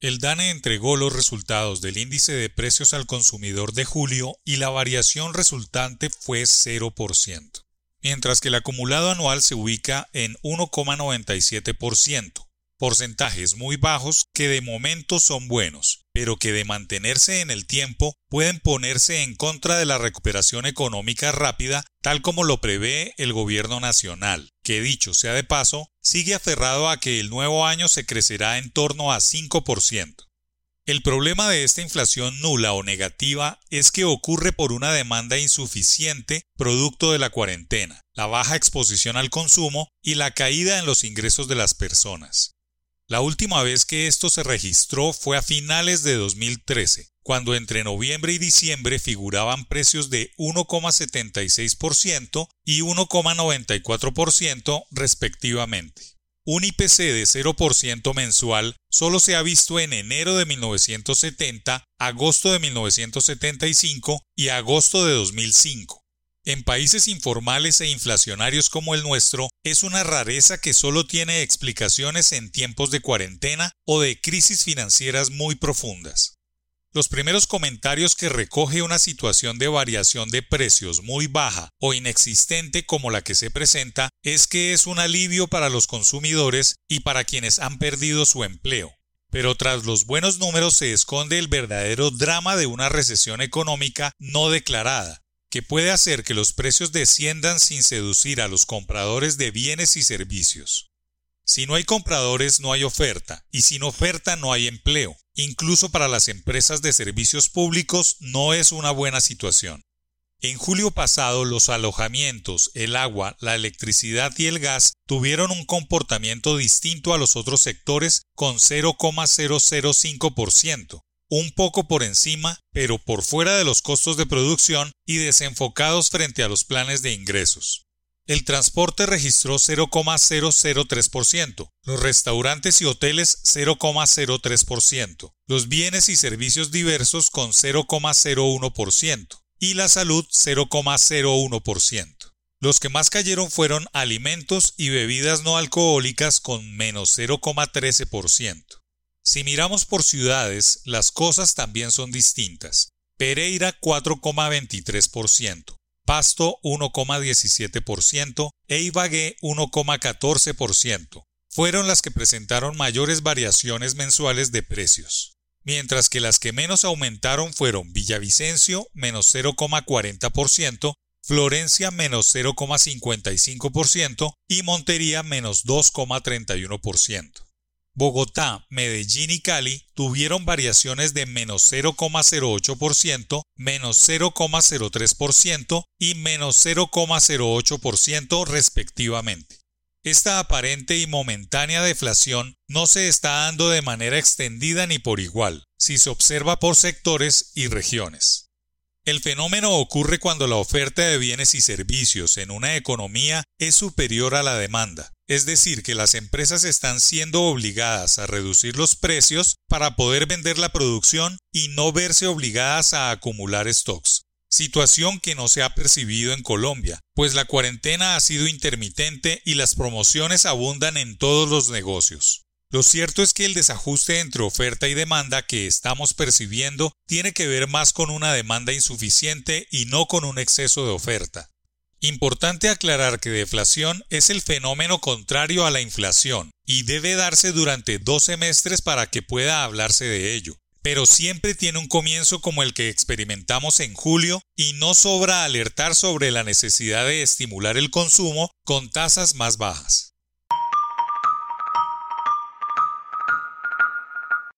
El DANE entregó los resultados del índice de precios al consumidor de julio y la variación resultante fue 0%, mientras que el acumulado anual se ubica en 1,97%, porcentajes muy bajos que de momento son buenos, pero que de mantenerse en el tiempo pueden ponerse en contra de la recuperación económica rápida tal como lo prevé el gobierno nacional, que dicho sea de paso, sigue aferrado a que el nuevo año se crecerá en torno a 5%. El problema de esta inflación nula o negativa es que ocurre por una demanda insuficiente producto de la cuarentena, la baja exposición al consumo y la caída en los ingresos de las personas. La última vez que esto se registró fue a finales de 2013, cuando entre noviembre y diciembre figuraban precios de 1,76% y 1,94% respectivamente. Un IPC de 0% mensual solo se ha visto en enero de 1970, agosto de 1975 y agosto de 2005. En países informales e inflacionarios como el nuestro, es una rareza que solo tiene explicaciones en tiempos de cuarentena o de crisis financieras muy profundas. Los primeros comentarios que recoge una situación de variación de precios muy baja o inexistente como la que se presenta es que es un alivio para los consumidores y para quienes han perdido su empleo. Pero tras los buenos números se esconde el verdadero drama de una recesión económica no declarada, que puede hacer que los precios desciendan sin seducir a los compradores de bienes y servicios. Si no hay compradores no hay oferta, y sin oferta no hay empleo. Incluso para las empresas de servicios públicos no es una buena situación. En julio pasado los alojamientos, el agua, la electricidad y el gas tuvieron un comportamiento distinto a los otros sectores con 0,005%, un poco por encima, pero por fuera de los costos de producción y desenfocados frente a los planes de ingresos. El transporte registró 0,003%, los restaurantes y hoteles 0,03%, los bienes y servicios diversos con 0,01% y la salud 0,01%. Los que más cayeron fueron alimentos y bebidas no alcohólicas con menos 0,13%. Si miramos por ciudades, las cosas también son distintas. Pereira 4,23%, Pasto 1,17% e Ibagué 1,14%. Fueron las que presentaron mayores variaciones mensuales de precios. Mientras que las que menos aumentaron fueron Villavicencio menos 0,40%, Florencia menos 0,55% y Montería menos 2,31%. Bogotá, Medellín y Cali tuvieron variaciones de menos 0,08%, menos 0,03% y menos 0,08% respectivamente. Esta aparente y momentánea deflación no se está dando de manera extendida ni por igual, si se observa por sectores y regiones. El fenómeno ocurre cuando la oferta de bienes y servicios en una economía es superior a la demanda, es decir, que las empresas están siendo obligadas a reducir los precios para poder vender la producción y no verse obligadas a acumular stocks. Situación que no se ha percibido en Colombia, pues la cuarentena ha sido intermitente y las promociones abundan en todos los negocios. Lo cierto es que el desajuste entre oferta y demanda que estamos percibiendo tiene que ver más con una demanda insuficiente y no con un exceso de oferta. Importante aclarar que deflación es el fenómeno contrario a la inflación y debe darse durante dos semestres para que pueda hablarse de ello. Pero siempre tiene un comienzo como el que experimentamos en julio y no sobra alertar sobre la necesidad de estimular el consumo con tasas más bajas.